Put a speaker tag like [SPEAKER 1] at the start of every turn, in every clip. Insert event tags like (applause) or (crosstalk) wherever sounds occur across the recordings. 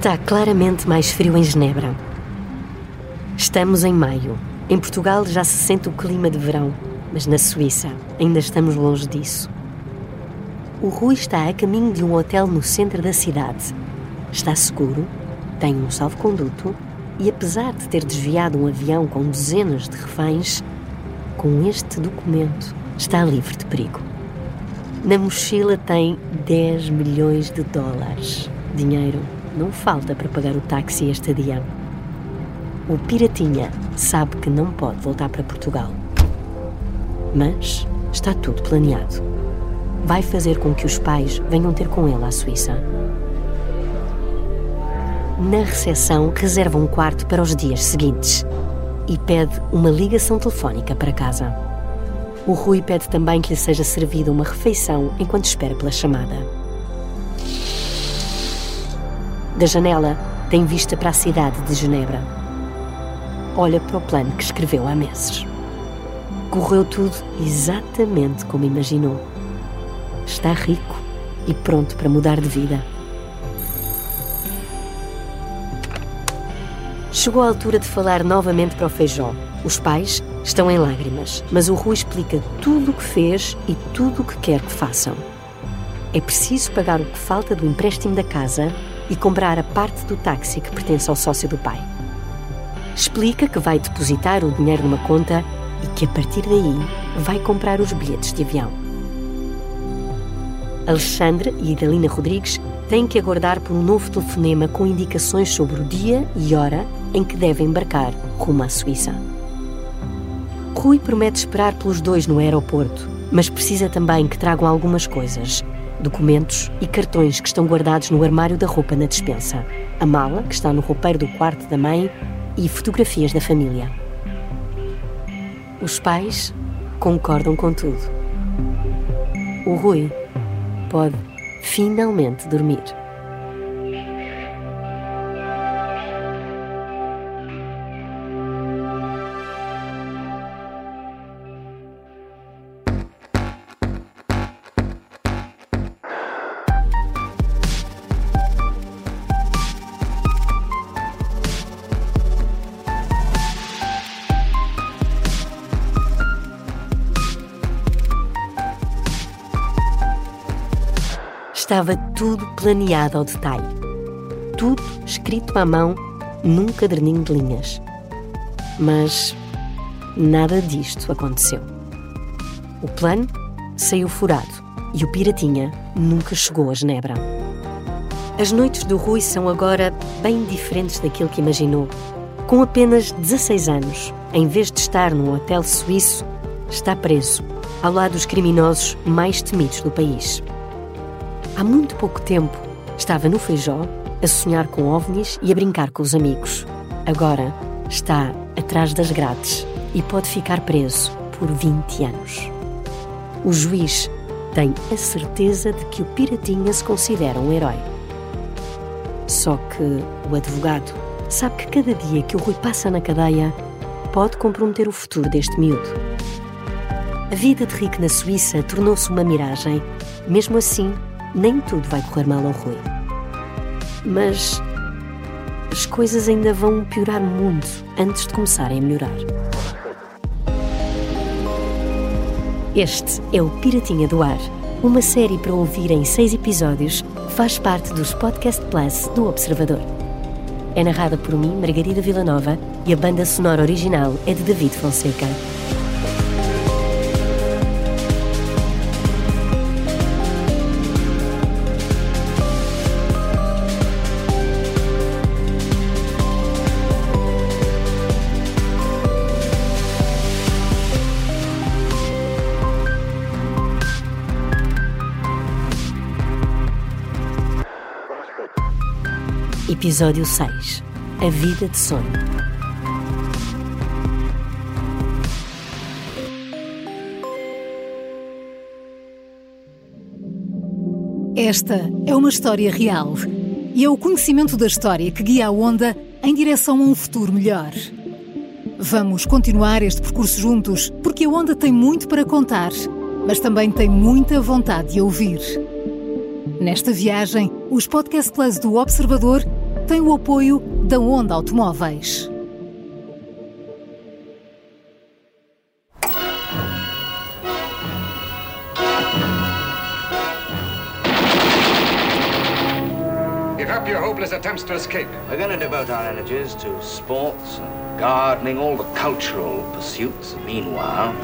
[SPEAKER 1] Está claramente mais frio em Genebra. Estamos em maio. Em Portugal já se sente o clima de verão, mas na Suíça ainda estamos longe disso. O Rui está a caminho de um hotel no centro da cidade. Está seguro, tem um salvo-conduto e, apesar de ter desviado um avião com dezenas de reféns, com este documento está livre de perigo. Na mochila tem 10 milhões de dólares. Dinheiro não falta para pagar o táxi este dia. O Piratinha sabe que não pode voltar para Portugal. Mas está tudo planeado. Vai fazer com que os pais venham ter com ele à Suíça. Na recepção, reserva um quarto para os dias seguintes e pede uma ligação telefónica para casa. O Rui pede também que lhe seja servida uma refeição enquanto espera pela chamada. Da janela, tem vista para a cidade de Genebra. Olha para o plano que escreveu há meses. Correu tudo exatamente como imaginou. Está rico e pronto para mudar de vida. Chegou a altura de falar novamente para o feijão. Os pais estão em lágrimas, mas o Rui explica tudo o que fez e tudo o que quer que façam. É preciso pagar o que falta do empréstimo da casa e comprar a parte do táxi que pertence ao sócio do pai. Explica que vai depositar o dinheiro numa conta e que a partir daí vai comprar os bilhetes de avião. Alexandre e Idalina Rodrigues têm que aguardar por um novo telefonema com indicações sobre o dia e hora em que devem embarcar rumo à Suíça. Rui promete esperar pelos dois no aeroporto, mas precisa também que tragam algumas coisas, documentos e cartões que estão guardados no armário da roupa na despensa, a mala, que está no roupeiro do quarto da mãe, e fotografias da família. Os pais concordam com tudo. O Rui pode finalmente dormir. Estava tudo planeado ao detalhe. Tudo escrito à mão num caderninho de linhas. Mas nada disto aconteceu. O plano saiu furado e o Piratinha nunca chegou a Genebra. As noites do Rui são agora bem diferentes daquilo que imaginou. Com apenas 16 anos, em vez de estar num hotel suíço, está preso, ao lado dos criminosos mais temidos do país. Há muito pouco tempo estava no Feijó a sonhar com ovnis e a brincar com os amigos. Agora está atrás das grades e pode ficar preso por 20 anos. O juiz tem a certeza de que o Piratinha se considera um herói. Só que o advogado sabe que cada dia que o Rui passa na cadeia pode comprometer o futuro deste miúdo. A vida de Rick na Suíça tornou-se uma miragem. Mesmo assim, nem tudo vai correr mal ao Rui. Mas as coisas ainda vão piorar muito antes de começarem a melhorar. Este é o Piratinha do Ar, uma série para ouvir em seis episódios faz parte dos Podcast Plus do Observador. É narrada por mim, Margarida Villanova, e a banda sonora original é de David Fonseca. Episódio 6 A Vida de Sonho.
[SPEAKER 2] Esta é uma história real e é o conhecimento da história que guia a onda em direção a um futuro melhor. Vamos continuar este percurso juntos porque a onda tem muito para contar, mas também tem muita vontade de ouvir. Nesta viagem, os Podcast Plus do Observador tem o apoio da Onda Automóveis.
[SPEAKER 3] Give up your hopeless attempts to escape.
[SPEAKER 4] We're going to devote our energies to sports and gardening, all the cultural pursuits. Meanwhile,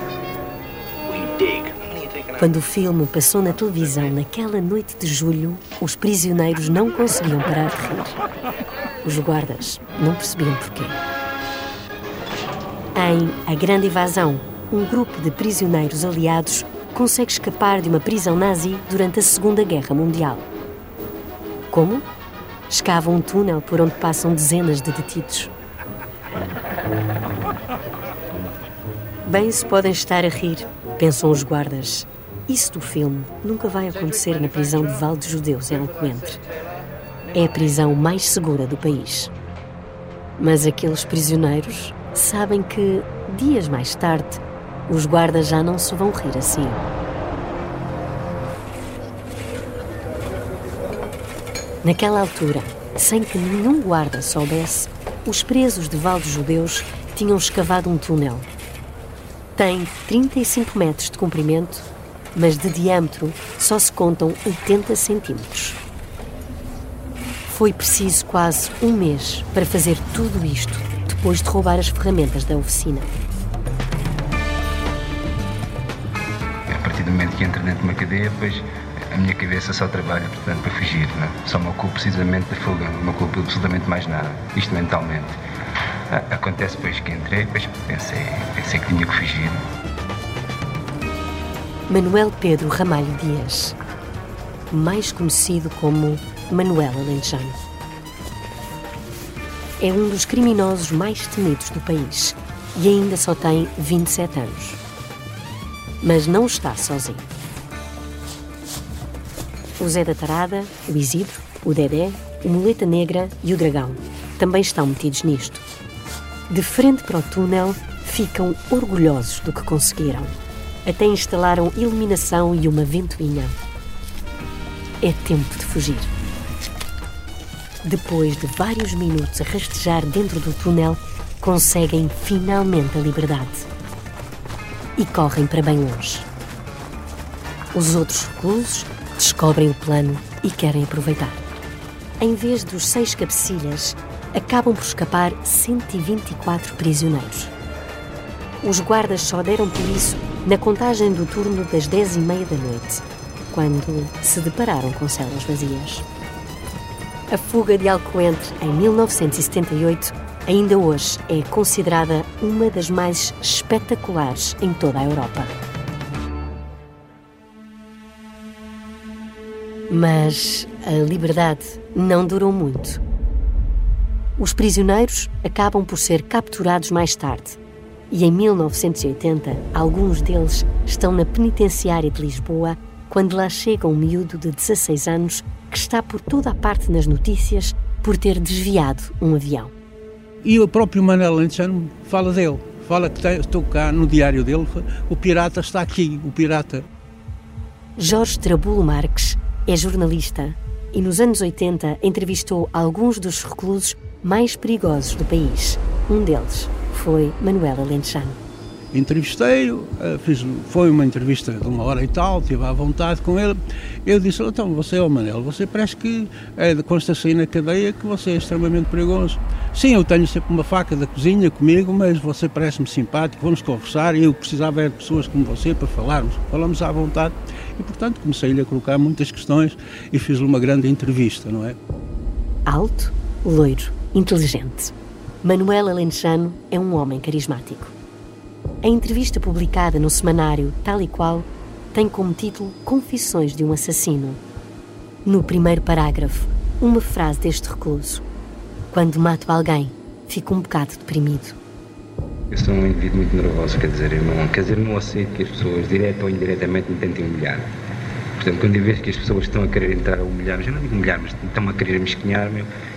[SPEAKER 4] we dig.
[SPEAKER 1] Quando o filme passou na televisão naquela noite de julho, os prisioneiros não conseguiam parar de rir. Os guardas não percebiam porquê. Em A Grande Evasão, um grupo de prisioneiros aliados consegue escapar de uma prisão nazi durante a Segunda Guerra Mundial. Como? Escavam um túnel por onde passam dezenas de detidos. Bem se podem estar a rir, pensam os guardas. Isso do filme nunca vai acontecer na prisão de Val de Judeus, em Alcoentre. É a prisão mais segura do país. Mas aqueles prisioneiros sabem que, dias mais tarde, os guardas já não se vão rir assim. Naquela altura, sem que nenhum guarda soubesse, os presos de Val de Judeus tinham escavado um túnel. Tem 35 metros de comprimento mas de diâmetro só se contam 80 centímetros. Foi preciso quase um mês para fazer tudo isto, depois de roubar as ferramentas da oficina.
[SPEAKER 5] A partir do momento que entro dentro de uma cadeia, depois a minha cabeça só trabalha, portanto, para fugir. Não? É? Só me ocupo precisamente da fuga, não me ocupo absolutamente mais nada, isto mentalmente. Acontece depois que entrei, depois pensei, pensei que tinha que fugir.
[SPEAKER 1] Manuel Pedro Ramalho Dias, mais conhecido como Manuel Alentejano. É um dos criminosos mais temidos do país e ainda só tem 27 anos. Mas não está sozinho. O Zé da Tarada, o Isidro, o Dedé, o Muleta Negra e o Dragão também estão metidos nisto. De frente para o túnel, ficam orgulhosos do que conseguiram até instalaram iluminação e uma ventoinha. É tempo de fugir. Depois de vários minutos a rastejar dentro do túnel, conseguem finalmente a liberdade. E correm para bem longe. Os outros reclusos descobrem o plano e querem aproveitar. Em vez dos seis cabecilhas, acabam por escapar 124 prisioneiros. Os guardas só deram por isso na contagem do turno das dez e meia da noite, quando se depararam com celas vazias. A fuga de Alcoentre em 1978 ainda hoje é considerada uma das mais espetaculares em toda a Europa. Mas a liberdade não durou muito. Os prisioneiros acabam por ser capturados mais tarde e em 1980, alguns deles estão na penitenciária de Lisboa quando lá chega um miúdo de 16 anos que está por toda a parte nas notícias por ter desviado um avião.
[SPEAKER 6] E o próprio Manuel Lentejano fala dele. Fala que estou cá no diário dele, o pirata está aqui, o pirata.
[SPEAKER 1] Jorge Trabulo Marques é jornalista e nos anos 80 entrevistou alguns dos reclusos mais perigosos do país. Um deles foi Manuela Alentejano.
[SPEAKER 6] Entrevistei-o, eh, foi uma entrevista de uma hora e tal, tive à vontade com ele. Eu disse: Então, você é o Manel, você parece que é de consta sair na cadeia que você é extremamente perigoso. Sim, eu tenho sempre uma faca da cozinha comigo, mas você parece-me simpático, vamos conversar. Eu precisava de pessoas como você para falarmos. Falamos à vontade e, portanto, comecei-lhe a colocar muitas questões e fiz-lhe uma grande entrevista, não é?
[SPEAKER 1] Alto, loiro, inteligente. Manuel Alentejano é um homem carismático. A entrevista publicada no semanário Tal e Qual tem como título Confissões de um Assassino. No primeiro parágrafo, uma frase deste recluso: Quando mato alguém, fico um bocado deprimido.
[SPEAKER 5] Eu sou um indivíduo muito nervoso, quer dizer, eu não, quer dizer, não aceito que as pessoas, direta ou indiretamente, me tentem humilhar. Portanto, quando eu vejo que as pessoas estão a querer entrar a humilhar, já não digo humilhar, mas estão a querer me esquinhar,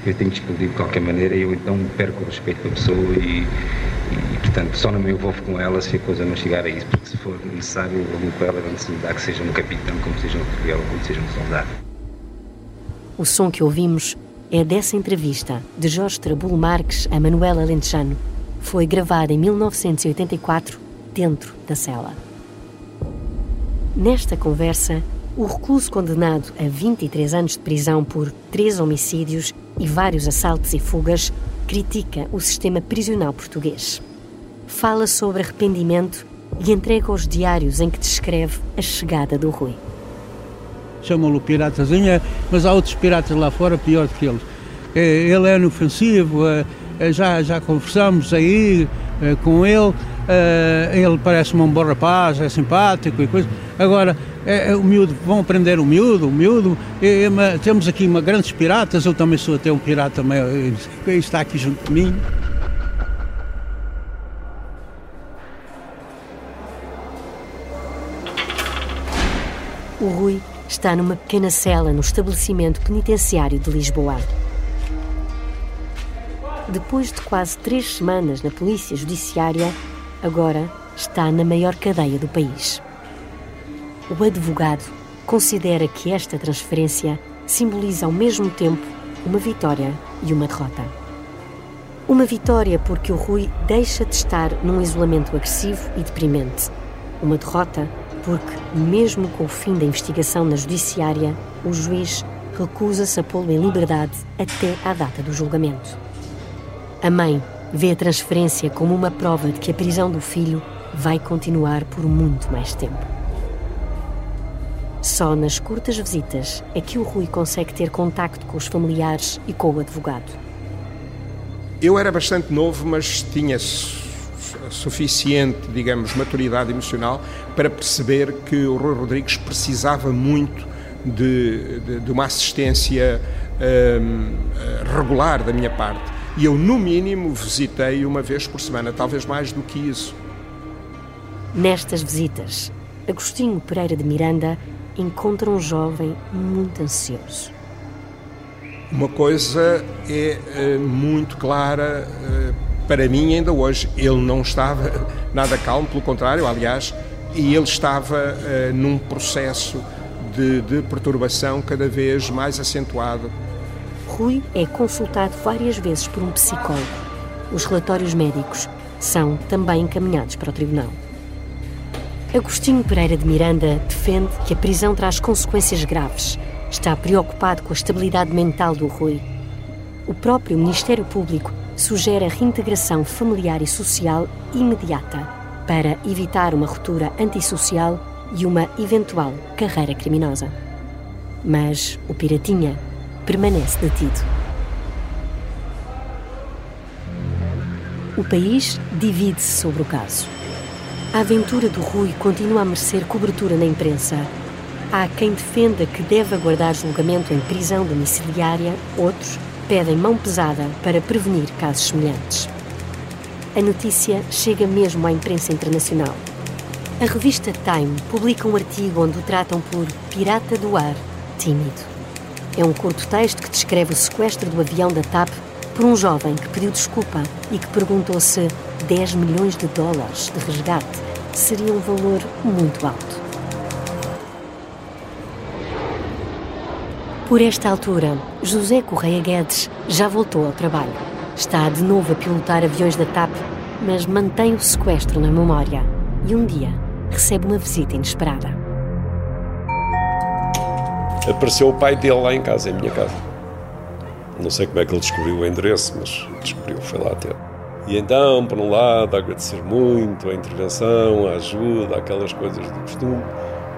[SPEAKER 5] eu tenho de explodir de qualquer maneira e eu então perco o respeito pela pessoa e, e, portanto, só não me envolvo com ela se a coisa não chegar a isso, porque se for necessário, eu vou com ela onde se que seja um capitão, como seja um oficial, como seja um soldado.
[SPEAKER 1] O som que ouvimos é dessa entrevista de Jorge Trabulo Marques a Manuela Lentejano. Foi gravada em 1984, dentro da cela. Nesta conversa, o recluso condenado a 23 anos de prisão por três homicídios e vários assaltos e fugas critica o sistema prisional português. Fala sobre arrependimento e entrega os diários em que descreve a chegada do Rui.
[SPEAKER 6] Chamam-lo piratazinha, mas há outros piratas lá fora pior do que eles. É, ele é inofensivo, é, é, já, já conversamos aí com ele, ele parece-me um bom rapaz, é simpático e coisa. Agora, é, é, o miúdo, vão aprender o miúdo, o miúdo. É, é, temos aqui uma, grandes piratas, eu também sou até um pirata, mas está aqui junto de mim.
[SPEAKER 1] O Rui está numa pequena cela no estabelecimento penitenciário de Lisboa. Depois de quase três semanas na Polícia Judiciária, agora está na maior cadeia do país. O advogado considera que esta transferência simboliza ao mesmo tempo uma vitória e uma derrota. Uma vitória porque o Rui deixa de estar num isolamento agressivo e deprimente. Uma derrota porque, mesmo com o fim da investigação na judiciária, o juiz recusa-se a pô-lo em liberdade até à data do julgamento. A mãe vê a transferência como uma prova de que a prisão do filho vai continuar por muito mais tempo. Só nas curtas visitas é que o Rui consegue ter contacto com os familiares e com o advogado.
[SPEAKER 7] Eu era bastante novo, mas tinha suficiente, digamos, maturidade emocional para perceber que o Rui Rodrigues precisava muito de, de, de uma assistência hum, regular da minha parte. E eu, no mínimo, visitei uma vez por semana, talvez mais do que isso.
[SPEAKER 1] Nestas visitas, Agostinho Pereira de Miranda encontra um jovem muito ansioso.
[SPEAKER 7] Uma coisa é, é muito clara é, para mim ainda hoje. Ele não estava (laughs) nada calmo, pelo contrário, aliás, e ele estava é, num processo de, de perturbação cada vez mais acentuado.
[SPEAKER 1] Rui é consultado várias vezes por um psicólogo. Os relatórios médicos são também encaminhados para o tribunal. Agostinho Pereira de Miranda defende que a prisão traz consequências graves. Está preocupado com a estabilidade mental do Rui. O próprio Ministério Público sugere a reintegração familiar e social imediata para evitar uma ruptura antissocial e uma eventual carreira criminosa. Mas o Piratinha permanece detido. O país divide-se sobre o caso. A aventura do Rui continua a merecer cobertura na imprensa. Há quem defenda que deve aguardar julgamento em prisão domiciliária, outros pedem mão pesada para prevenir casos semelhantes. A notícia chega mesmo à imprensa internacional. A revista Time publica um artigo onde o tratam por pirata do ar tímido. É um curto texto que descreve o sequestro do avião da TAP por um jovem que pediu desculpa e que perguntou se 10 milhões de dólares de resgate seria um valor muito alto. Por esta altura, José Correia Guedes já voltou ao trabalho. Está de novo a pilotar aviões da TAP, mas mantém o sequestro na memória e um dia recebe uma visita inesperada.
[SPEAKER 8] Apareceu o pai dele lá em casa, em minha casa. Não sei como é que ele descobriu o endereço, mas descobriu, foi lá ter. E então, por um lado, agradecer muito a intervenção, a ajuda, aquelas coisas do costume.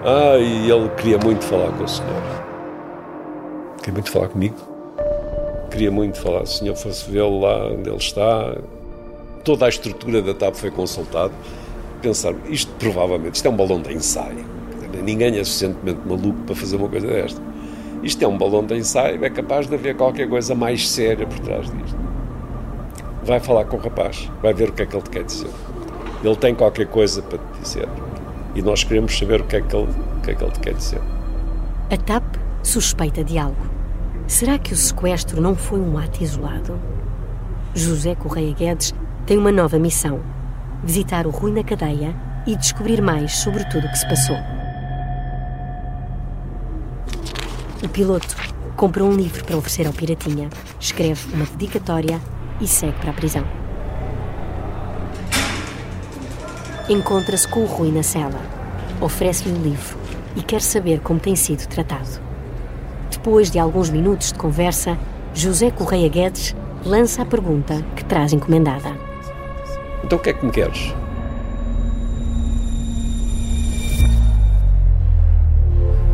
[SPEAKER 8] Ah, e ele queria muito falar com o senhor. Queria muito falar comigo. Queria muito falar. Se o senhor fosse vê-lo lá onde ele está, toda a estrutura da TAP foi consultada. Pensar, isto provavelmente, isto é um balão de ensaio. Ninguém é suficientemente maluco para fazer uma coisa desta. Isto é um balão de ensaio, é capaz de haver qualquer coisa mais séria por trás disto vai falar com o rapaz, vai ver o que é que ele te quer dizer. Ele tem qualquer coisa para te dizer e nós queremos saber o que é que ele, o que é que ele te quer dizer.
[SPEAKER 1] A TAP suspeita de algo. Será que o sequestro não foi um ato isolado? José Correia Guedes tem uma nova missão: visitar o Rui na cadeia e descobrir mais sobre tudo o que se passou. O piloto compra um livro para oferecer ao Piratinha, escreve uma dedicatória e segue para a prisão. Encontra-se com o Rui na cela, oferece-lhe o livro e quer saber como tem sido tratado. Depois de alguns minutos de conversa, José Correia Guedes lança a pergunta que traz encomendada.
[SPEAKER 8] Então o que é que me queres?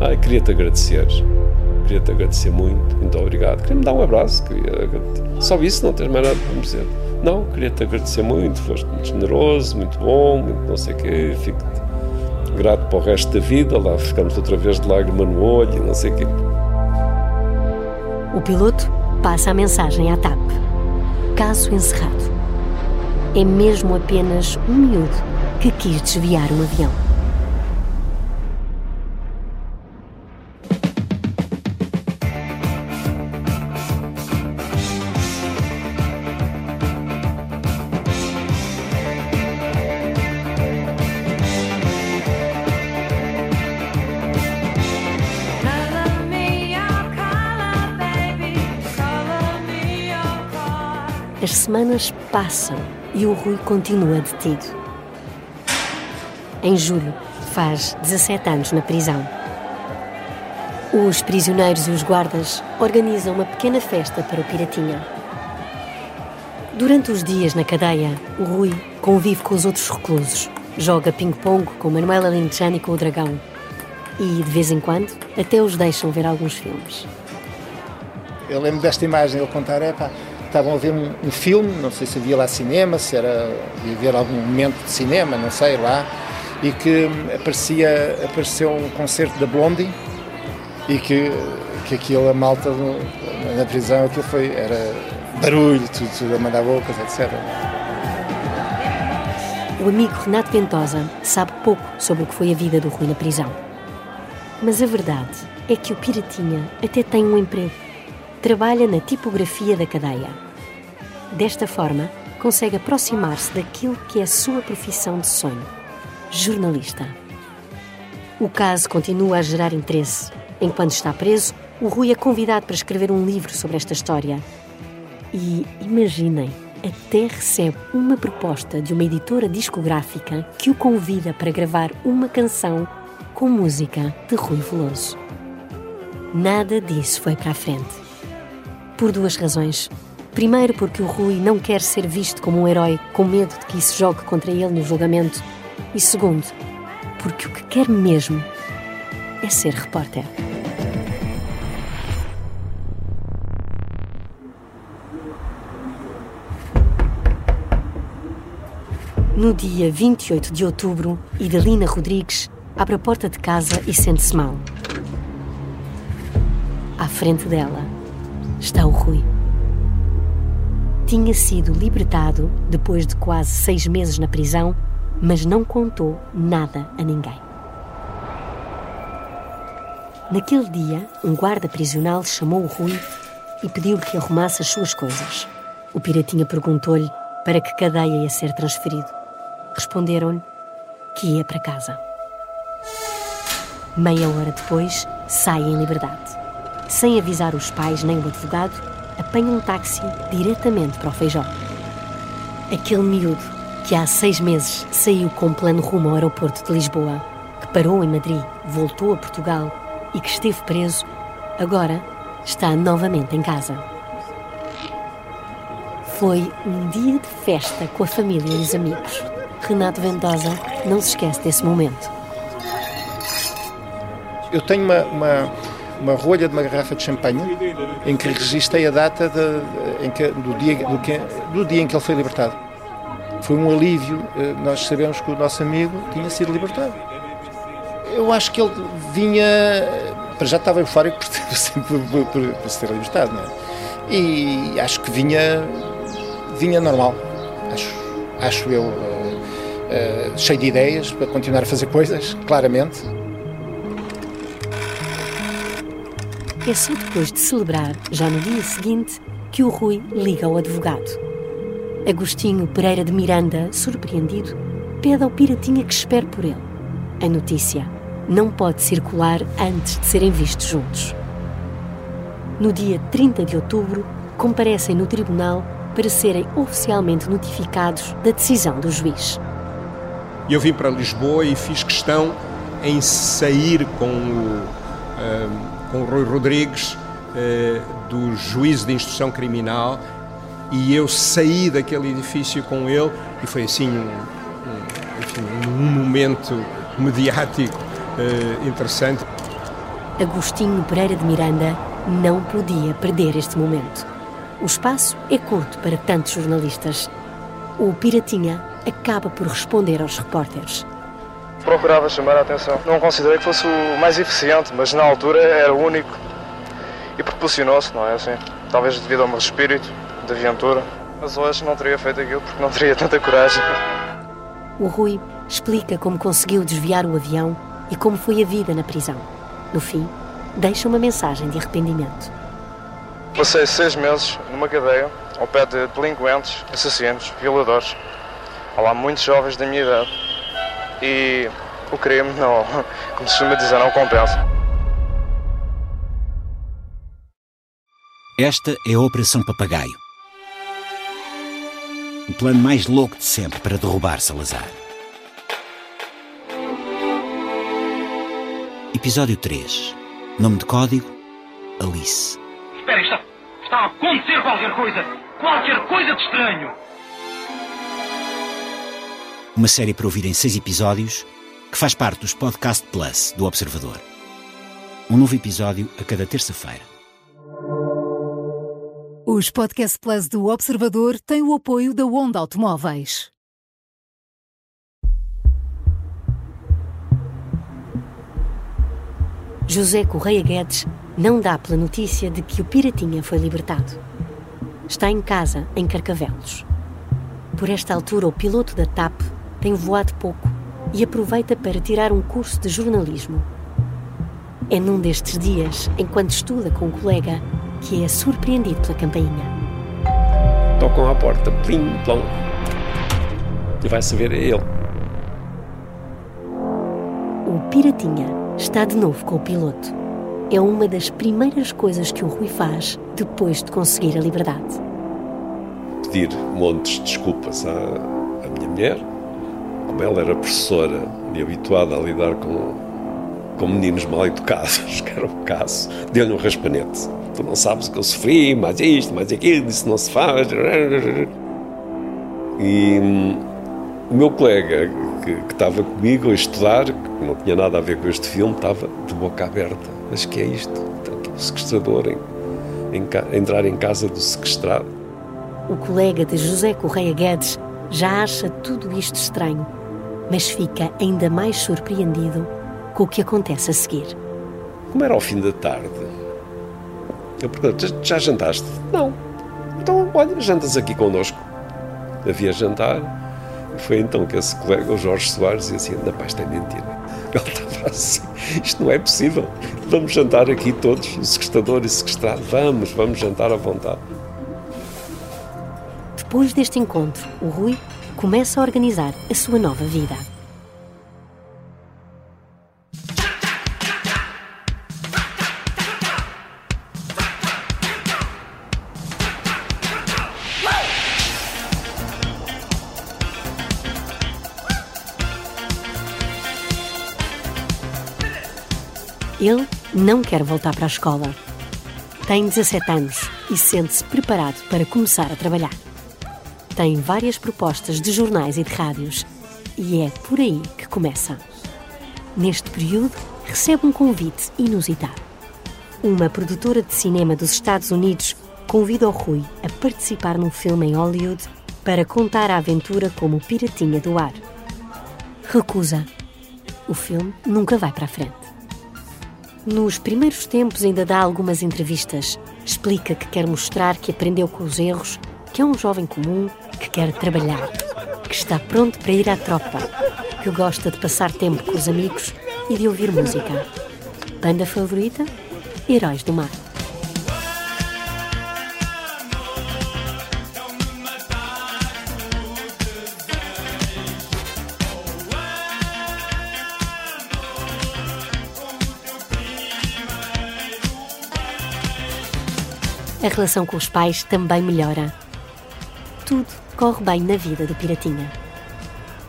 [SPEAKER 8] Ah, queria-te agradecer. Queria-te agradecer muito. Muito obrigado. Queria-me dar um abraço. Queria... Só isso, não tens mais nada para me dizer. Não, queria-te agradecer muito. Foste muito generoso, muito bom, muito não sei o quê. Fico-te grato para o resto da vida. Lá ficamos outra vez de lágrima no olho não sei o quê.
[SPEAKER 1] O piloto passa a mensagem à TAP. Caso encerrado. É mesmo apenas um miúdo que quis desviar um avião. Passam e o Rui continua detido. Em julho, faz 17 anos na prisão. Os prisioneiros e os guardas organizam uma pequena festa para o Piratinha. Durante os dias na cadeia, o Rui convive com os outros reclusos, joga ping-pong com Manuela Lintjani e com o Dragão. E, de vez em quando, até os deixam ver alguns filmes.
[SPEAKER 9] Eu lembro desta imagem, ele contar, é pá, estavam a ver um, um, filme, não sei se havia lá cinema, se era ia algum momento de cinema, não sei lá, e que aparecia, apareceu um concerto da Blondie e que, que aquilo, a malta na prisão, aquilo foi, era barulho, tudo, tudo a mandar bocas, etc.
[SPEAKER 1] O amigo Renato Ventosa sabe pouco sobre o que foi a vida do Rui na prisão. Mas a verdade é que o Piratinha até tem um emprego trabalha na tipografia da cadeia. Desta forma, consegue aproximar-se daquilo que é a sua profissão de sonho: jornalista. O caso continua a gerar interesse. Enquanto está preso, o Rui é convidado para escrever um livro sobre esta história. E imaginem, até recebe uma proposta de uma editora discográfica que o convida para gravar uma canção com música de Rui Veloso. Nada disso foi para a frente. Por duas razões. Primeiro, porque o Rui não quer ser visto como um herói com medo de que isso jogue contra ele no julgamento. E segundo, porque o que quer mesmo é ser repórter. No dia 28 de outubro, Idalina Rodrigues abre a porta de casa e sente-se mal. À frente dela, está o Rui. Tinha sido libertado depois de quase seis meses na prisão, mas não contou nada a ninguém. Naquele dia, um guarda prisional chamou o Rui e pediu-lhe que arrumasse as suas coisas. O piratinha perguntou-lhe para que cadeia ia ser transferido. Responderam-lhe que ia para casa. Meia hora depois, sai em liberdade sem avisar os pais nem o advogado, apanha um táxi diretamente para o Feijó. Aquele miúdo que há seis meses saiu com plano rumo ao aeroporto de Lisboa, que parou em Madrid, voltou a Portugal e que esteve preso, agora está novamente em casa. Foi um dia de festa com a família e os amigos. Renato Vendosa não se esquece desse momento.
[SPEAKER 9] Eu tenho uma, uma uma rolha de uma garrafa de champanhe em que registrei a data de, que, do, dia, do, que, do dia em que ele foi libertado. Foi um alívio eh, nós sabemos que o nosso amigo tinha sido libertado. Eu acho que ele vinha, para já estava eufórico (laughs) por, por, por, por ser libertado, não é? E acho que vinha, vinha normal, acho, acho eu, uh, uh, cheio de ideias para continuar a fazer coisas, claramente.
[SPEAKER 1] É só depois de celebrar, já no dia seguinte, que o Rui liga ao advogado. Agostinho Pereira de Miranda, surpreendido, pede ao Piratinha que espere por ele. A notícia não pode circular antes de serem vistos juntos. no dia 30 de outubro, comparecem no tribunal para serem oficialmente notificados da decisão do juiz.
[SPEAKER 7] Eu vim para Lisboa e fiz questão em sair com o, uh, com o Rui Rodrigues uh, do juízo de instrução criminal e eu saí daquele edifício com ele e foi assim um, enfim, um momento mediático uh, interessante.
[SPEAKER 1] Agostinho Pereira de Miranda não podia perder este momento. O espaço é curto para tantos jornalistas. O Piratinha acaba por responder aos repórteres.
[SPEAKER 10] Procurava chamar a atenção. Não considerei que fosse o mais eficiente, mas na altura era o único. E proporcionou-se, não é assim? Talvez devido ao meu espírito de aventura. Mas hoje não teria feito aquilo porque não teria tanta coragem.
[SPEAKER 1] O Rui explica como conseguiu desviar o avião e como foi a vida na prisão. No fim, deixa uma mensagem de arrependimento.
[SPEAKER 10] Passei seis meses numa cadeia ao pé de delinquentes, assassinos, violadores. Há lá muitos jovens da minha idade. E o crime não, (laughs) como se costuma dizer, não compensa.
[SPEAKER 11] Esta é a Operação Papagaio. O plano mais louco de sempre para derrubar Salazar. Episódio 3. Nome de código: Alice.
[SPEAKER 12] Espera, está, está a acontecer qualquer coisa! Qualquer coisa de estranho!
[SPEAKER 11] Uma série para ouvir em seis episódios que faz parte dos Podcast Plus do Observador. Um novo episódio a cada terça-feira.
[SPEAKER 2] Os Podcast Plus do Observador têm o apoio da Onda Automóveis.
[SPEAKER 1] José Correia Guedes não dá pela notícia de que o Piratinha foi libertado. Está em casa, em Carcavelos. Por esta altura, o piloto da TAP tem voado pouco e aproveita para tirar um curso de jornalismo. É num destes dias, enquanto estuda com um colega, que é surpreendido pela campainha.
[SPEAKER 8] Tocam à porta, plim, plom. E vai saber é ele.
[SPEAKER 1] O Piratinha está de novo com o piloto. É uma das primeiras coisas que o Rui faz depois de conseguir a liberdade.
[SPEAKER 8] Pedir montes de desculpas à, à minha mulher, como ela era professora e habituada a lidar com, com meninos mal educados, (laughs) que era o caso, deu-lhe um raspanete. Tu não sabes o que eu sofri, mais isto, mais aquilo, isso não se faz. E hum, o meu colega que, que, estava comigo a estudar, que não tinha nada a ver com este filme, estava de boca aberta. Mas que é isto? Aqui o sequestrador em, em, entrar em casa do sequestrado.
[SPEAKER 1] O colega de José Correia Guedes já acha tudo isto estranho, mas fica ainda mais surpreendido com o que acontece a seguir.
[SPEAKER 8] Como era ao fim da tarde, eu pergunto: já jantaste? Não. Então, olha, jantas aqui connosco. Havia jantar. Foi então que esse colega, o Jorge Soares, dizia assim: na paz, isto é mentira. (laughs) Ele estava assim: isto não é possível. Vamos jantar aqui todos, o sequestrador e o sequestrado. Vamos, vamos jantar à vontade.
[SPEAKER 1] Depois deste encontro, o Rui começa a organizar a sua nova vida. Ele não quer voltar para a escola. Tem 17 anos e sente-se preparado para começar a trabalhar. Tem várias propostas de jornais e de rádios e é por aí que começa. Neste período, recebe um convite inusitado. Uma produtora de cinema dos Estados Unidos convida o Rui a participar num filme em Hollywood para contar a aventura como piratinha do ar. Recusa. O filme nunca vai para a frente. Nos primeiros tempos ainda dá algumas entrevistas. Explica que quer mostrar que aprendeu com os erros, que é um jovem comum, que quer trabalhar, que está pronto para ir à tropa, que gosta de passar tempo com os amigos e de ouvir música. Banda favorita? Heróis do Mar. a relação com os pais também melhora. Tudo corre bem na vida do Piratinha.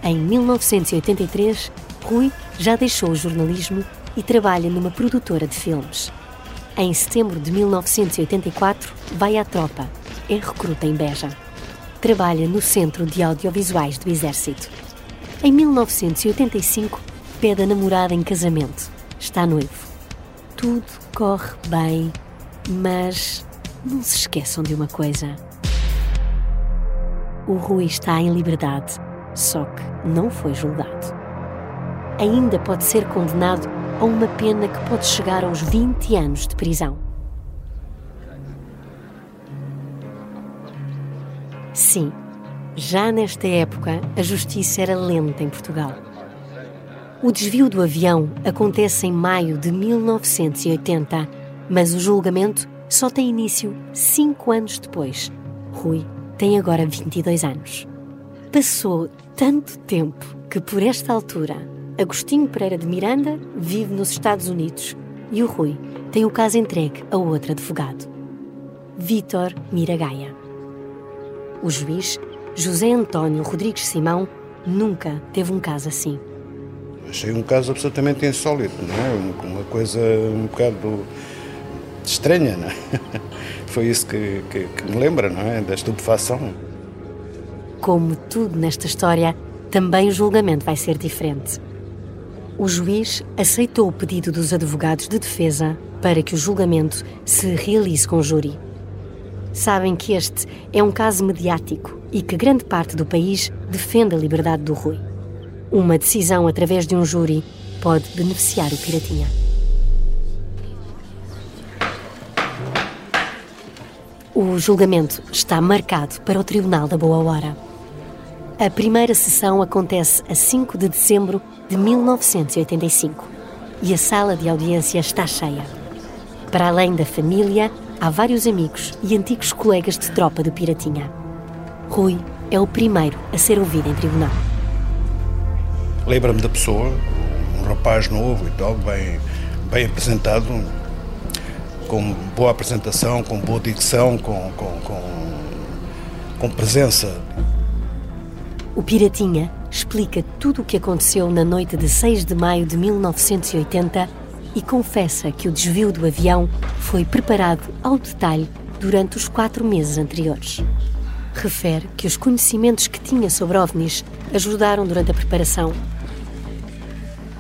[SPEAKER 1] Em 1983, Rui já deixou o jornalismo e trabalha numa produtora de filmes. Em setembro de 1984, vai à tropa, é recruta em Beja. Trabalha no Centro de Audiovisuais do Exército. Em 1985, pede a namorada em casamento. Está noivo. Tudo corre bem, mas não se esqueçam de uma coisa. O Rui está em liberdade, só que não foi julgado. Ainda pode ser condenado a uma pena que pode chegar aos 20 anos de prisão. Sim, já nesta época a justiça era lenta em Portugal. O desvio do avião acontece em maio de 1980, mas o julgamento só tem início cinco anos depois. Rui tem agora 22 anos. Passou tanto tempo que, por esta altura, Agostinho Pereira de Miranda vive nos Estados Unidos e o Rui tem o caso entregue a outro advogado, Vítor Miragaia. O juiz, José António Rodrigues Simão, nunca teve um caso assim.
[SPEAKER 13] Achei um caso absolutamente insólito, não é? Uma coisa um bocado estranha, não é? (laughs) Foi isso que, que, que me lembra, não é? Da estupefação.
[SPEAKER 1] Como tudo nesta história, também o julgamento vai ser diferente. O juiz aceitou o pedido dos advogados de defesa para que o julgamento se realize com júri. Sabem que este é um caso mediático e que grande parte do país defende a liberdade do Rui. Uma decisão através de um júri pode beneficiar o Piratinha. O julgamento está marcado para o Tribunal da Boa Hora. A primeira sessão acontece a 5 de dezembro de 1985 e a sala de audiência está cheia. Para além da família, há vários amigos e antigos colegas de tropa do Piratinha. Rui é o primeiro a ser ouvido em tribunal.
[SPEAKER 13] Lembra-me da pessoa, um rapaz novo e tal, bem, bem apresentado, com boa apresentação, com boa dicção, com, com, com, com presença.
[SPEAKER 1] O Piratinha explica tudo o que aconteceu na noite de 6 de maio de 1980 e confessa que o desvio do avião foi preparado ao detalhe durante os quatro meses anteriores. Refere que os conhecimentos que tinha sobre OVNIs ajudaram durante a preparação.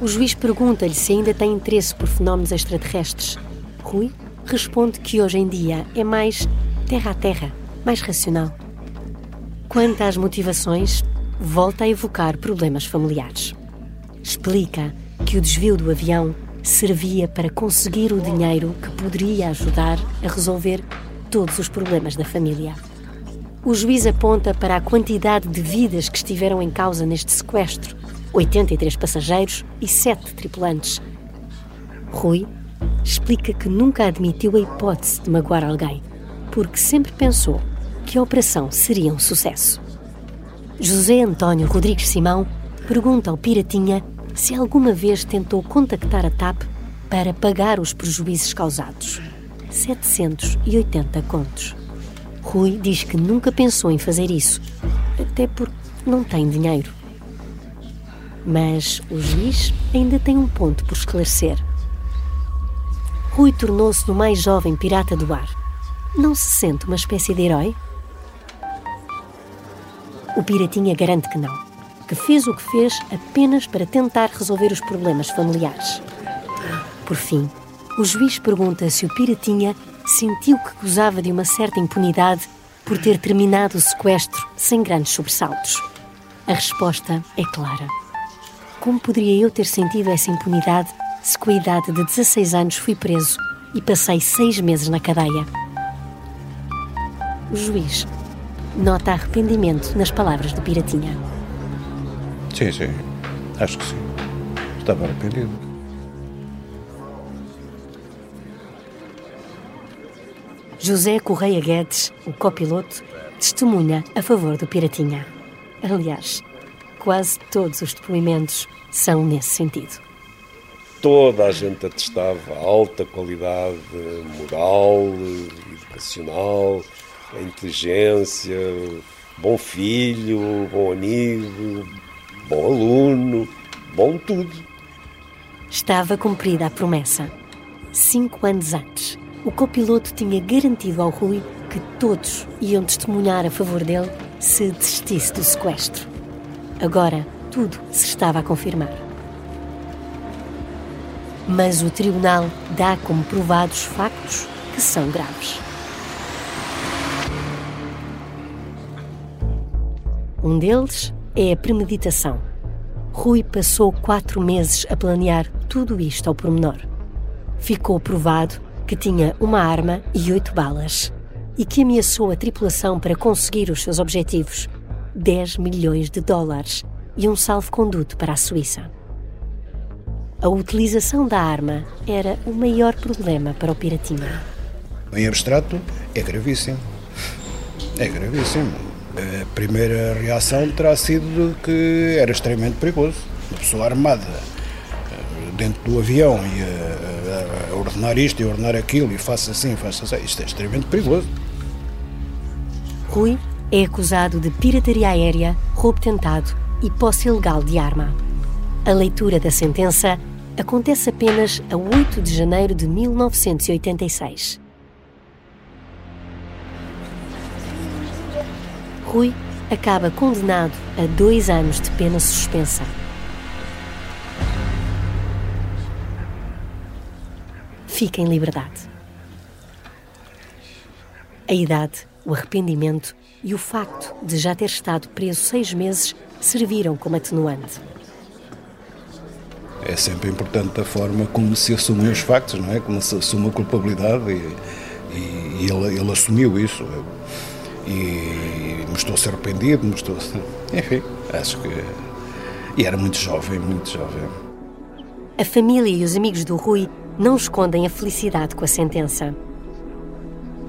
[SPEAKER 1] O juiz pergunta-lhe se ainda tem interesse por fenómenos extraterrestres. Rui responde que hoje em dia é mais terra a terra, mais racional. Quanto às motivações, volta a evocar problemas familiares. Explica que o desvio do avião servia para conseguir o dinheiro que poderia ajudar a resolver todos os problemas da família. O juiz aponta para a quantidade de vidas que estiveram em causa neste sequestro: 83 passageiros e 7 tripulantes. Rui explica que nunca admitiu a hipótese de magoar alguém, porque sempre pensou que a operação seria um sucesso. José António Rodrigues Simão pergunta ao Piratinha se alguma vez tentou contactar a TAP para pagar os prejuízos causados. 780 contos. Rui diz que nunca pensou em fazer isso, até porque não tem dinheiro. Mas o juiz ainda tem um ponto por esclarecer. Rui tornou-se o mais jovem pirata do ar. Não se sente uma espécie de herói? O Piratinha garante que não, que fez o que fez apenas para tentar resolver os problemas familiares. Por fim, o juiz pergunta se o Piratinha sentiu que gozava de uma certa impunidade por ter terminado o sequestro sem grandes sobressaltos. A resposta é clara. Como poderia eu ter sentido essa impunidade se com a idade de 16 anos fui preso e passei seis meses na cadeia? O juiz nota arrependimento nas palavras do Piratinha.
[SPEAKER 13] Sim, sim. Acho que sim. Estava arrependido.
[SPEAKER 1] José Correia Guedes, o copiloto, testemunha a favor do Piratinha. Aliás, quase todos os depoimentos são nesse sentido.
[SPEAKER 8] Toda a gente atestava alta qualidade moral, educacional, inteligência, bom filho, bom amigo, bom aluno, bom tudo.
[SPEAKER 1] Estava cumprida a promessa. Cinco anos antes, o copiloto tinha garantido ao Rui que todos iam testemunhar a favor dele se desistisse do sequestro. Agora, tudo se estava a confirmar. Mas o tribunal dá como provados factos que são graves. Um deles é a premeditação. Rui passou quatro meses a planear tudo isto ao pormenor. Ficou provado que tinha uma arma e oito balas e que ameaçou a tripulação para conseguir os seus objetivos: 10 milhões de dólares e um salvo-conduto para a Suíça. A utilização da arma era o maior problema para o Piratinha.
[SPEAKER 13] Em abstrato, é gravíssimo. É gravíssimo. A primeira reação terá sido que era extremamente perigoso. Uma pessoa armada eh, dentro do avião e a, a, a ordenar isto e ordenar aquilo e faça assim, faça assim. Isto é extremamente perigoso.
[SPEAKER 1] Rui é acusado de pirataria aérea, roubo tentado e posse ilegal de arma. A leitura da sentença acontece apenas a 8 de janeiro de 1986. Rui acaba condenado a dois anos de pena suspensa. Fica em liberdade. A idade, o arrependimento e o facto de já ter estado preso seis meses serviram como atenuante.
[SPEAKER 13] É sempre importante a forma como se assumem os factos, não é? Como se assume a culpabilidade e, e, e ele, ele, assumiu isso. E mostrou-se arrependido, mostrou-se. Enfim, acho que. E era muito jovem, muito jovem.
[SPEAKER 1] A família e os amigos do Rui não escondem a felicidade com a sentença.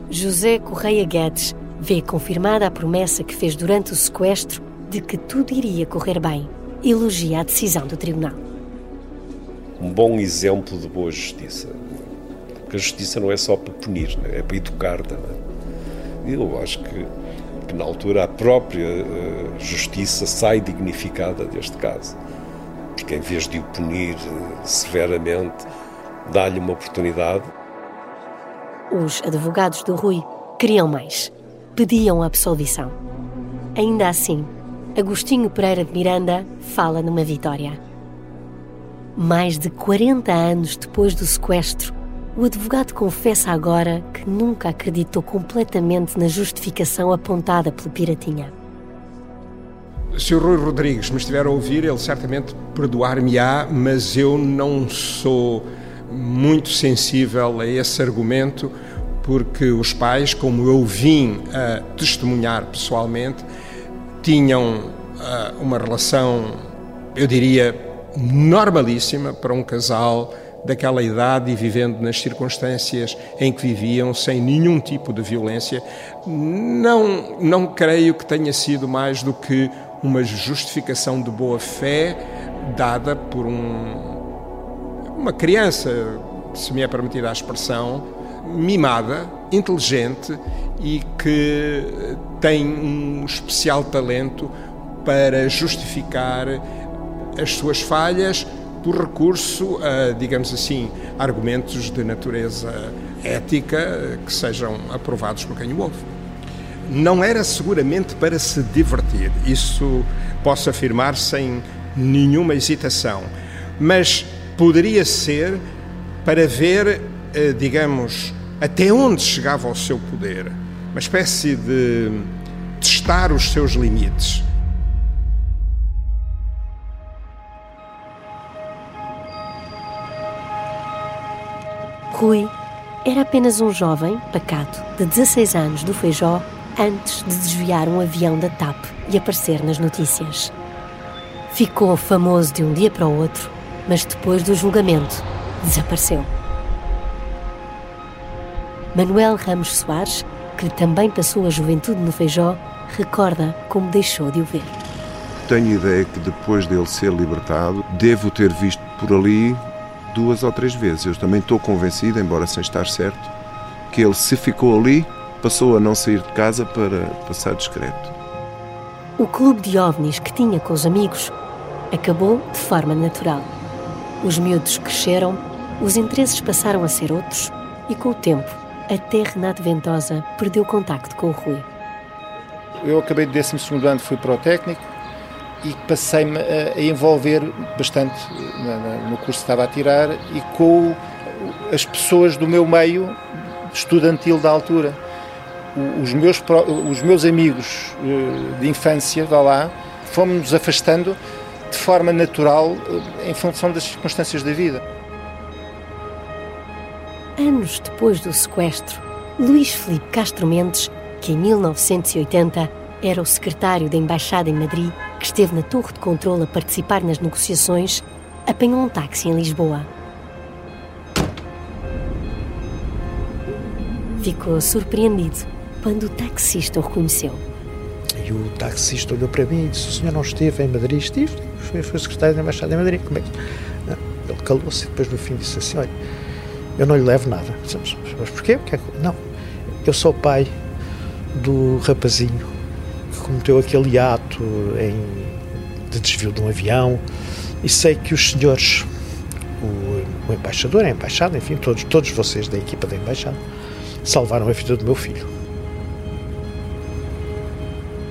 [SPEAKER 1] José Correia Guedes vê confirmada a promessa que fez durante o sequestro de que tudo iria correr bem. Elogia a decisão do tribunal.
[SPEAKER 8] Um bom exemplo de boa justiça. Porque a justiça não é só para punir, né? é para educar também. Eu acho que, que na altura a própria uh, justiça sai dignificada deste caso. Porque em vez de o punir uh, severamente, dá-lhe uma oportunidade.
[SPEAKER 1] Os advogados do Rui queriam mais. Pediam a absolvição. Ainda assim, Agostinho Pereira de Miranda fala numa vitória. Mais de 40 anos depois do sequestro, o advogado confessa agora que nunca acreditou completamente na justificação apontada pelo Piratinha.
[SPEAKER 7] Se o Rui Rodrigues me estiver a ouvir, ele certamente perdoar-me-á, mas eu não sou muito sensível a esse argumento, porque os pais, como eu vim a testemunhar pessoalmente, tinham uh, uma relação, eu diria, normalíssima para um casal daquela idade e vivendo nas circunstâncias em que viviam, sem nenhum tipo de violência, não, não creio que tenha sido mais do que uma justificação de boa fé dada por um, uma criança, se me é permitida a expressão, mimada, inteligente e que tem um especial talento para justificar as suas falhas por recurso a, digamos assim, argumentos de natureza ética que sejam aprovados por quem o ouve. Não era seguramente para se divertir, isso posso afirmar sem nenhuma hesitação, mas poderia ser para ver, eh, digamos, até onde chegava o seu poder, uma espécie de testar os seus limites.
[SPEAKER 1] Rui era apenas um jovem pacato de 16 anos do Feijó antes de desviar um avião da TAP e aparecer nas notícias. Ficou famoso de um dia para o outro, mas depois do julgamento desapareceu. Manuel Ramos Soares, que também passou a juventude no Feijó, recorda como deixou de o ver.
[SPEAKER 14] Tenho ideia que depois dele ser libertado, devo ter visto por ali duas ou três vezes. Eu também estou convencido, embora sem estar certo, que ele se ficou ali, passou a não sair de casa para passar discreto.
[SPEAKER 1] O clube de ovnis que tinha com os amigos acabou de forma natural. Os miúdos cresceram, os interesses passaram a ser outros e, com o tempo, até Renato Ventosa perdeu contacto com o Rui.
[SPEAKER 9] Eu acabei de 12 ano, fui para o técnico e passei-me a, a, envolver bastante no curso que estava a tirar e com as pessoas do meu meio estudantil da altura. Os meus, os meus amigos eh, de infância, vá lá, fomos-nos afastando de forma natural eh, em função das circunstâncias da vida.
[SPEAKER 1] Anos depois do sequestro, Luís Felipe Castro Mendes, que em 1980 era o secretário da Embaixada em Madrid, que esteve na torre de controle a participar nas negociações, apanhou um táxi em Lisboa. Ficou surpreendido quando o taxista o reconheceu.
[SPEAKER 15] E o taxista olhou para mim e disse: O senhor não esteve em Madrid? Estive, foi, foi secretário da Embaixada em Madrid. Como é que. Não. Ele calou-se e depois no fim disse assim: Olha, eu não lhe levo nada. Mas, mas porquê? Porque é não, eu sou pai do rapazinho cometeu aquele ato em, de desvio de um avião e sei que os senhores, o, o embaixador, a embaixada, enfim, todos, todos vocês da equipa da embaixada, salvaram a vida do meu filho.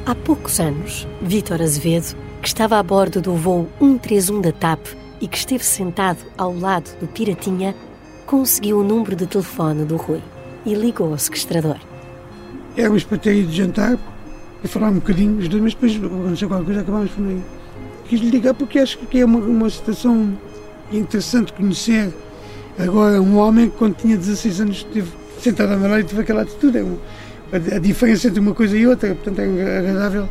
[SPEAKER 1] Há poucos anos, Vítor Azevedo, que estava a bordo do voo 131 da TAP e que esteve sentado ao lado do Piratinha, conseguiu o número de telefone do Rui e ligou ao sequestrador.
[SPEAKER 16] Éramos para ter ido jantar e falar um bocadinho, mas depois aconteceu qualquer coisa, acabámos por aí. Quis lhe ligar porque acho que é uma, uma situação interessante conhecer agora um homem que quando tinha 16 anos esteve sentado a meu e teve aquela atitude. É um, a, a, diferença entre uma coisa e outra, portanto é agradável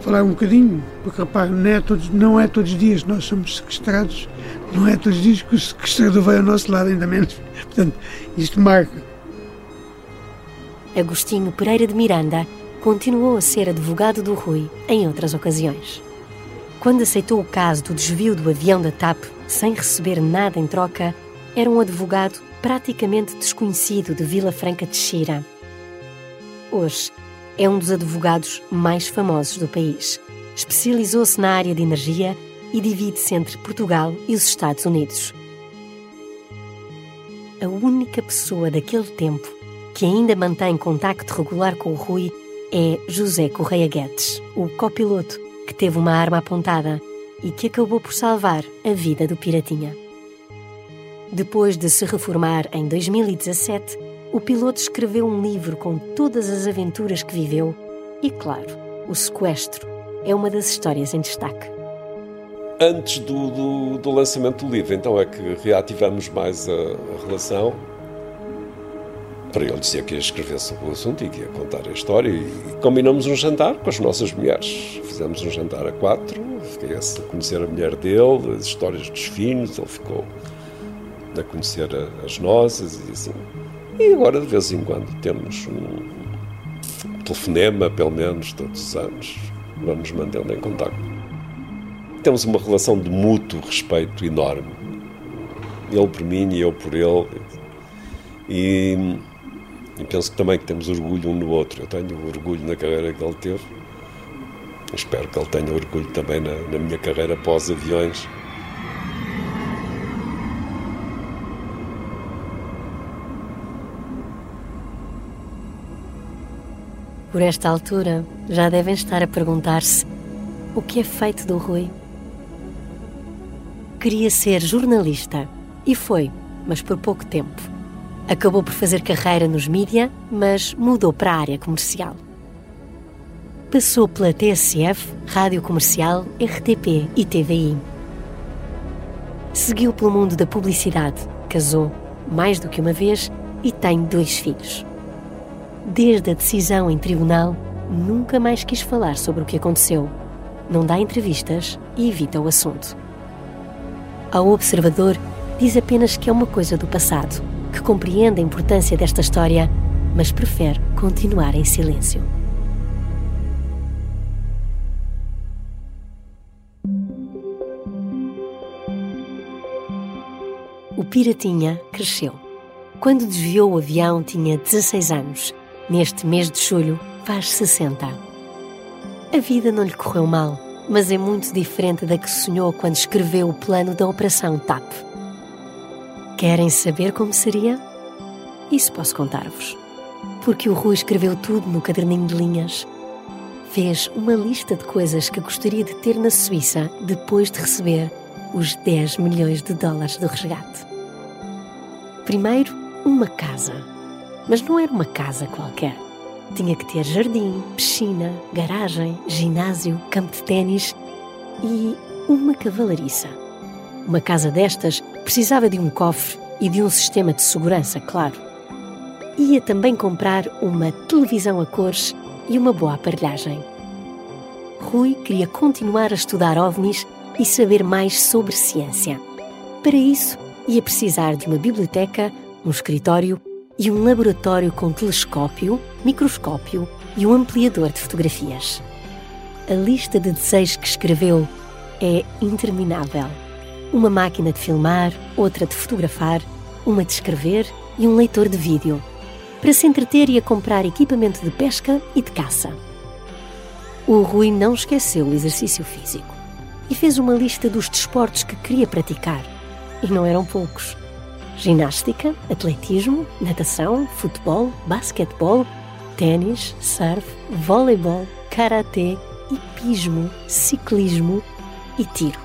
[SPEAKER 16] falar um bocadinho, porque rapaz, não é todos, não é todos os dias nós somos sequestrados, não é todos os dias que o sequestrador vai ao nosso lado, ainda menos. Portanto, isto marca.
[SPEAKER 1] Agostinho Pereira de Miranda continuou a ser advogado do Rui em outras ocasiões. Quando aceitou o caso do desvio do avião da TAP sem receber nada em troca, era um advogado praticamente desconhecido de Vila Franca de Xira. Hoje, é um dos advogados mais famosos do país. Especializou-se na área de energia e divide-se entre Portugal e os Estados Unidos. A única pessoa daquele tempo que ainda mantém contacto regular com o Rui é José Correia Guedes, o copiloto que teve uma arma apontada e que acabou por salvar a vida do Piratinha. Depois de se reformar em 2017, o piloto escreveu um livro com todas as aventuras que viveu e, claro, o sequestro é uma das histórias em destaque.
[SPEAKER 8] Antes do, do, do lançamento do livro, então é que reativamos mais a, a relação para ele dizer que ia escrever sobre o assunto e que ia contar a história. E combinamos um jantar com as nossas mulheres. Fizemos um jantar a quatro, fiquei a conhecer a mulher dele, as histórias dos filhos, ele ficou a conhecer as nossas e assim. E agora, de vez em quando, temos um telefonema, pelo menos, todos os anos, vamos mantendo em contato. Temos uma relação de mútuo respeito enorme. Ele por mim e eu por ele. E, e penso também que temos orgulho um no outro. Eu tenho orgulho na carreira que ele teve. Espero que ele tenha orgulho também na, na minha carreira pós-aviões.
[SPEAKER 1] Por esta altura, já devem estar a perguntar-se o que é feito do Rui. Queria ser jornalista e foi, mas por pouco tempo. Acabou por fazer carreira nos mídia, mas mudou para a área comercial. Passou pela TSF, Rádio Comercial, RTP e TVI. Seguiu pelo mundo da publicidade, casou mais do que uma vez e tem dois filhos desde a decisão em tribunal, nunca mais quis falar sobre o que aconteceu. Não dá entrevistas e evita o assunto. Ao observador, diz apenas que é uma coisa do passado, que compreende a importância desta história, mas prefere continuar em silêncio. O Piratinha cresceu. Quando desviou o avião, tinha 16 anos. Neste mês de julho, faz 60. A vida não lhe correu mal, mas é muito diferente da que sonhou quando escreveu o plano da Operação TAP. Querem saber como seria? Isso posso contar-vos. Porque o Rui escreveu tudo no caderninho de linhas. Fez uma lista de coisas que gostaria de ter na Suíça depois de receber os 10 milhões de dólares do resgate. Primeiro, uma casa. Mas não era uma casa qualquer. Tinha que ter jardim, piscina, garagem, ginásio, campo de ténis e uma cavalariça. Uma casa destas precisava de um cofre e de um sistema de segurança, claro. Ia também comprar uma televisão a cores e uma boa aparelhagem. Rui queria continuar a estudar ovnis e saber mais sobre ciência. Para isso, ia precisar de uma biblioteca, um escritório e um laboratório com telescópio, microscópio e um ampliador de fotografias. A lista de desejos que escreveu é interminável. Uma máquina de filmar, outra de fotografar, uma de escrever e um leitor de vídeo. Para se entreter e a comprar equipamento de pesca e de caça. O Rui não esqueceu o exercício físico e fez uma lista dos desportos que queria praticar. E não eram poucos ginástica, atletismo, natação, futebol, basquetebol, ténis, surf, voleibol, karatê, hipismo, ciclismo e tiro.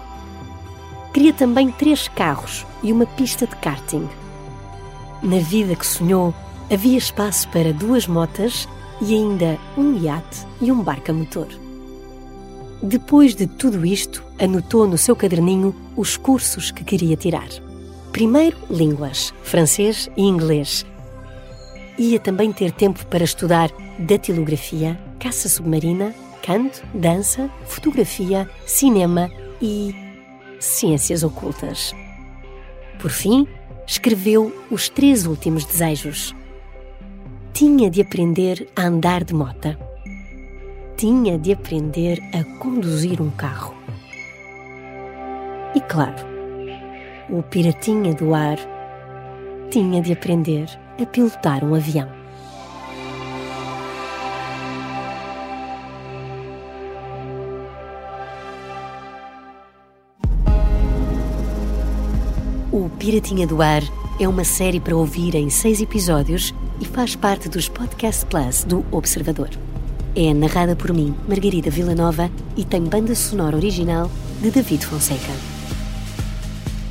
[SPEAKER 1] Queria também três carros e uma pista de karting. Na vida que sonhou, havia espaço para duas motas e ainda um iate e um barco a motor. Depois de tudo isto, anotou no seu caderninho os cursos que queria tirar. Primeiro, línguas, francês e inglês. Ia também ter tempo para estudar datilografia, caça submarina, canto, dança, fotografia, cinema e ciências ocultas. Por fim, escreveu os três últimos desejos. Tinha de aprender a andar de mota. Tinha de aprender a conduzir um carro. E claro, o piratinha do ar tinha de aprender a pilotar um avião. O Piratinha do Ar é uma série para ouvir em seis episódios e faz parte dos Podcast Plus do Observador. É narrada por mim, Margarida Villanova, e tem banda sonora original de David Fonseca.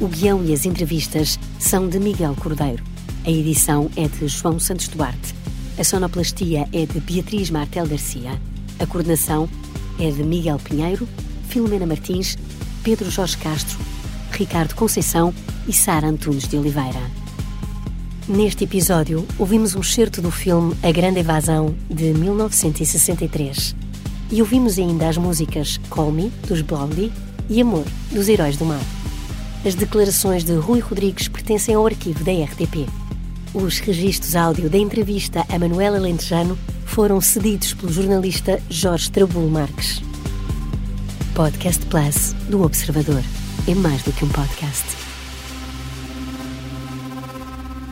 [SPEAKER 1] O guião e as entrevistas são de Miguel Cordeiro. A edição é de João Santos Duarte. A sonoplastia é de Beatriz Martel Garcia. A coordenação é de Miguel Pinheiro, Filomena Martins, Pedro Jorge Castro, Ricardo Conceição e Sara Antunes de Oliveira. Neste episódio, ouvimos um certo do filme A Grande Evasão, de 1963. E ouvimos ainda as músicas Call Me, dos Blondie, e Amor, dos Heróis do Mar. As declarações de Rui Rodrigues pertencem ao arquivo da RTP. Os registros áudio da entrevista a Manuela Lentejano foram cedidos pelo jornalista Jorge Trabulo Marques. Podcast Plus do Observador. É mais do que um podcast.